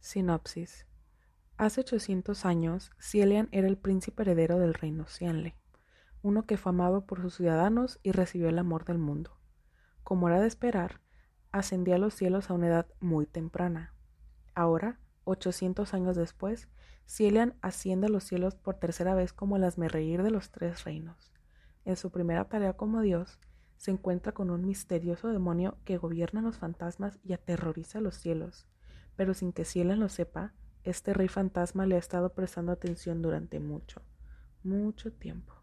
Sinopsis. Hace 800 años, Cielian era el príncipe heredero del reino Cianle, uno que fue amado por sus ciudadanos y recibió el amor del mundo. Como era de esperar, ascendía a los cielos a una edad muy temprana. Ahora, 800 años después, Cielian asciende a los cielos por tercera vez como el asmerreír de los tres reinos. En su primera tarea como Dios, se encuentra con un misterioso demonio que gobierna los fantasmas y aterroriza los cielos pero sin que Cielen lo sepa, este rey fantasma le ha estado prestando atención durante mucho, mucho tiempo.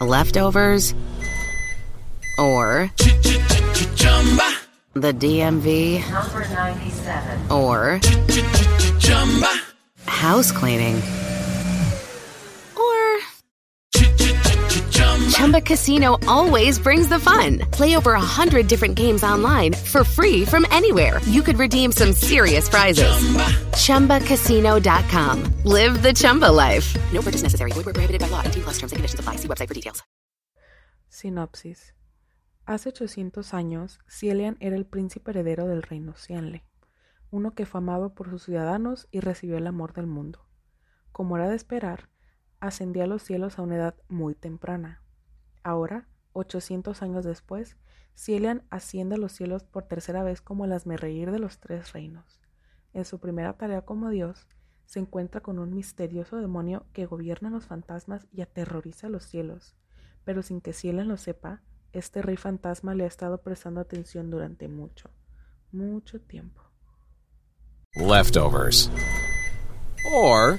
Leftovers or the DMV or house cleaning Chumba Casino always brings the fun. Play over a hundred different games online for free from anywhere. You could redeem some serious prizes. ChumbaCasino.com. Live the Chumba life. No purchase necessary. Void were prohibited by law. T plus terms and conditions apply. See website for details. Sinopsis. Hace 800 años, Cielian era el príncipe heredero del reino Cianle, uno que fue amado por sus ciudadanos y recibió el amor del mundo. Como era de esperar, ascendía a los cielos a una edad muy temprana, Ahora, 800 años después, Cielian asciende a los cielos por tercera vez como el asmerreír de los tres reinos. En su primera tarea como Dios, se encuentra con un misterioso demonio que gobierna los fantasmas y aterroriza los cielos. Pero sin que Cielian lo sepa, este rey fantasma le ha estado prestando atención durante mucho, mucho tiempo. Leftovers. Or.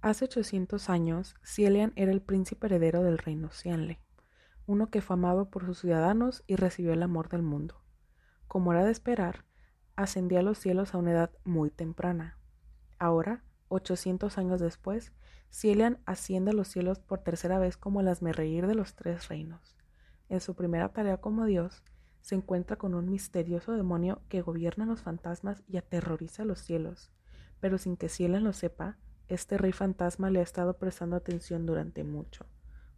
Hace 800 años, Cielian era el príncipe heredero del reino Cianle, uno que fue amado por sus ciudadanos y recibió el amor del mundo. Como era de esperar, ascendía a los cielos a una edad muy temprana. Ahora, 800 años después, Cielian asciende a los cielos por tercera vez como el asmerreír de los tres reinos. En su primera tarea como Dios, se encuentra con un misterioso demonio que gobierna los fantasmas y aterroriza los cielos, pero sin que Cielian lo sepa, este rey fantasma le ha estado prestando atención durante mucho,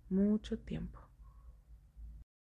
mucho tiempo.